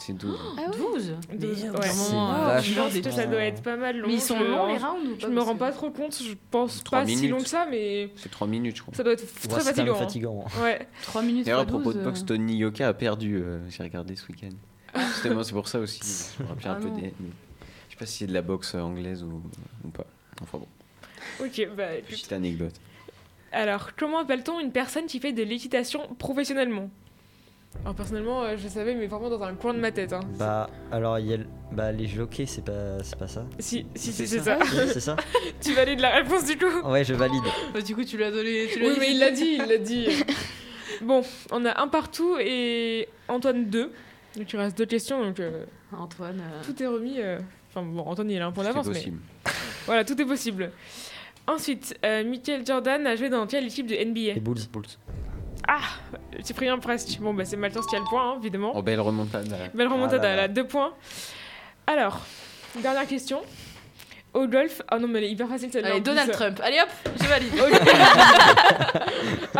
C'est 12. Ah ouais 12 Douze, Mais, ouais. C'est euh, vache. Je pense que ça doit être pas mal long. Mais ils sont longs les rounds ou pas Je me rends pas trop compte, je pense pas si minutes. long que ça, mais C'est 3 minutes, je crois. ça doit être Ouais, très c'est fatigant. même hein. fatigant. Ouais. 3 minutes D'ailleurs, à propos de 12, boxe, euh, Tony Yoka a perdu. euh, J'ai regardé ce week-end. Justement, c'est pour ça aussi. Je me rappelais un Ah peu non. des. mais Je sais pas si c'est de la boxe anglaise ou, ou pas. Enfin bon, Ok, bah petite anecdote. Alors, comment appelle-t-on une personne qui fait de l'équitation professionnellement? Alors, personnellement, euh, je savais, mais vraiment dans un coin de ma tête. Hein. Bah, alors, il y a bah, les jockeys, c'est pas, c'est pas ça. Si, si, C'est si, c'est ça. ça. Oui, c'est ça tu valides la réponse du coup Ouais, je valide. bah, du coup, tu lui as donné. Tu Oui, dit- mais il l'a dit, il l'a dit. Bon, on a un partout et Antoine deux. Donc, il reste deux questions, donc euh, Antoine. euh, tout est remis. euh, Enfin, bon, Antoine, il a un point d'avance, mais possible. voilà, tout est possible. Ensuite, euh, Michael Jordan a joué dans quelle équipe de NBA Les Bulls. Cyprien presque. Bon, bah, c'est Malchance qui a le point, hein, évidemment. En belle remontada. Belle remontada, Ah là là. deux points. Alors, dernière question. Au golf. Ah non, mais elle est hyper facile celle-là. Allez, plus. Donald Trump. Allez hop, je valide.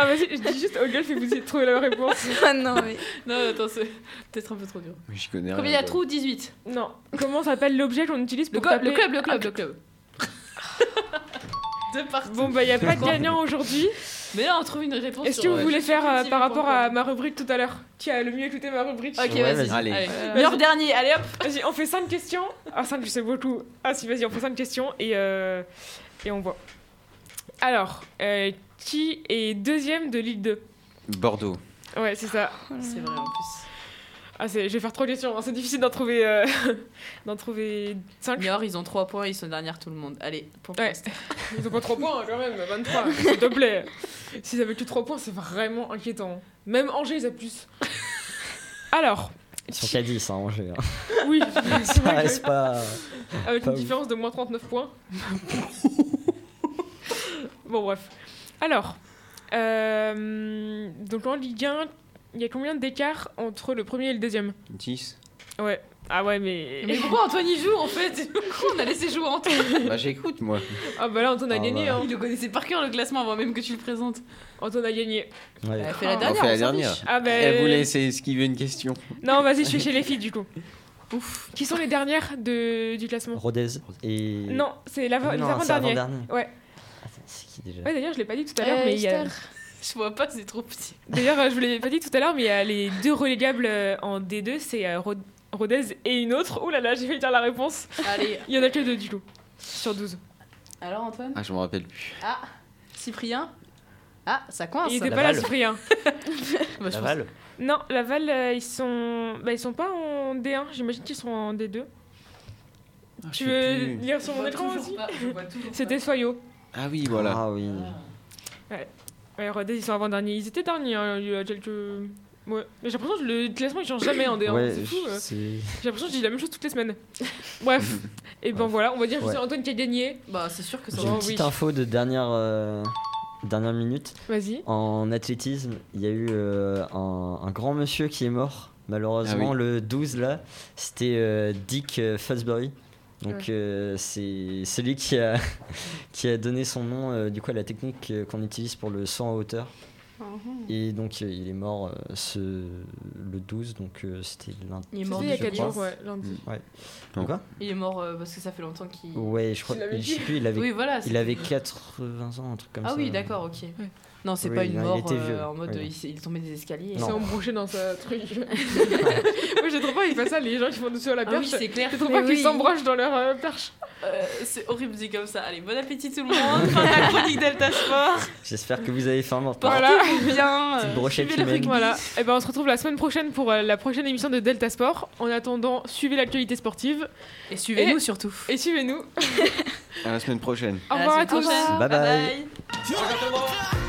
Ah vas-y, je dis juste au golf et vous de trouver la réponse. Ah non, mais. non, attends, c'est peut-être un peu trop dur. Mais Je connais Combien il y a trous? 18. Non. Comment s'appelle l'objet qu'on utilise Le, pour club, le taper club, le club, le club. De partout. Bon bah y a pas de gagnant aujourd'hui. Mais là, on trouve une réponse. Est-ce que vous euh, voulez faire euh, par rapport à ma rubrique tout à l'heure Qui a le mieux écouté ma rubrique Ok, Ouais, vas-y. Allez. Allez. Euh, L'heure dernier, allez hop. Vas-y, on fait 5 questions. Ah 5 je sais beaucoup. Ah si vas-y, on fait 5 questions et, euh, et on voit. Alors, euh, qui est deuxième de Ligue 2 Bordeaux. Ouais, c'est ça. C'est vrai en plus. Ah, c'est- je vais faire trop de questions, hein, c'est difficile d'en trouver, euh, d'en trouver 5. Niort, ils ont 3 points, ils sont derrière tout le monde. Allez, pour Ouais. Ils ont pas 3 points hein, quand même, 23, s'il te plaît. S'ils avaient que 3 points, c'est vraiment inquiétant. Même Angers, ils a plus. Alors, Ils sont qu'à 10 hein, Angers. hein. oui, c'est Ça vrai que- pas. avec pas une ouf. différence de moins 39 points. bon, bref. Alors, euh, donc en Ligue 1, il y a combien d'écart entre le premier et le deuxième 10. Ouais. Ah ouais, mais. Mais pourquoi Antoine y joue en fait Pourquoi on a laissé jouer Antoine bah j'écoute moi. Ah bah là, Antoine a Ah gagné. bah. Hein. Il le connaissait par cœur le classement avant même que tu le présentes. Antoine a gagné. Ouais. Elle fait la Ah. dernière. on fait la dernière. Ah bah. Elle voulait esquiver une question. Non, vas-y, je suis chez les filles du coup. Ouf. Qui sont les dernières de... du classement Rodez et. Non, c'est l'avant- les Non, c'est avant-derniers. avant-dernier. Ouais. Attends, c'est qui déjà Ouais, d'ailleurs, je l'ai pas dit tout à l'heure, Euh, mais il y a... Je vois pas, c'est trop petit. D'ailleurs, euh, je vous l'ai pas dit tout à l'heure, mais il y a les deux relégables euh, en D2, c'est euh, Rod- Rodez et une autre. Ouh là là, j'ai failli dire la réponse. Allez, Il y en a que deux du coup, sur 12. alors Antoine? Ah je me rappelle plus. Ah, Cyprien? Ah, ça coince. Il était pas là. Cyprien. Bah, pense- Laval Non, Laval, euh, ils sont... Bah, ils sont pas en D1, j'imagine qu'ils sont en D2. Tu veux lire Je sur mon écran aussi C'était Soyo. Ah oui voilà. Ah oui. Ouais, Rodez, ils sont avant-derniers. Ils étaient derniers hein, il y a quelques... Ouais. Mais j'ai l'impression que le classement il change jamais en D1. Ouais, c'est fou. euh. J'ai l'impression que je dis la même chose toutes les semaines. Bref, et ben voilà, on va dire que Ouais. c'est Antoine qui a gagné. Bah, c'est sûr que ça J'ai va. une petite oui. info de dernière, euh, dernière minute. Vas-y. En athlétisme, il y a eu euh, un, un grand monsieur qui est mort, malheureusement, Ah oui. le 12 là. C'était euh, Dick euh, Fosbury. Donc Ouais. euh, c'est celui qui a, qui a donné son nom euh, du coup à la technique euh, qu'on utilise pour le saut en hauteur. Et donc il est mort euh, ce, le 12, donc euh, c'était lundi. Il est mort il y a je 4 crois. jours, ouais, lundi. Donc, quoi Il est mort euh, parce que ça fait longtemps qu'il. Ouais, je crois. Je sais plus, il avait, Oui, voilà. il c'était- avait 80 ans, un truc comme Ah ça. oui, d'accord, ok. Non, c'est Oui, pas il- une il mort était euh, en mode oui. il, il est tombé des escaliers. Il s'est embrouché dans sa truc. Moi j'ai trop peur, il fait ça, les gens qui font dessus à la Ah perche. oui, c'est clair. J'ai trop peur qu'ils s'embrochent dans leur euh, perche. Euh, c'est horrible dit comme ça. Allez, bon appétit tout le monde. Fin de la chronique Delta Sport. J'espère que vous avez faim maintenant. Voilà. Bien. Petite brochette suivez le humaine. rugby. Voilà. Et ben on se retrouve la semaine prochaine pour euh, la prochaine émission de Delta Sport. En attendant, suivez l'actualité sportive Et suivez-nous Et- surtout. et suivez-nous. À la semaine prochaine. Au revoir à tous. prochaine. Bye bye.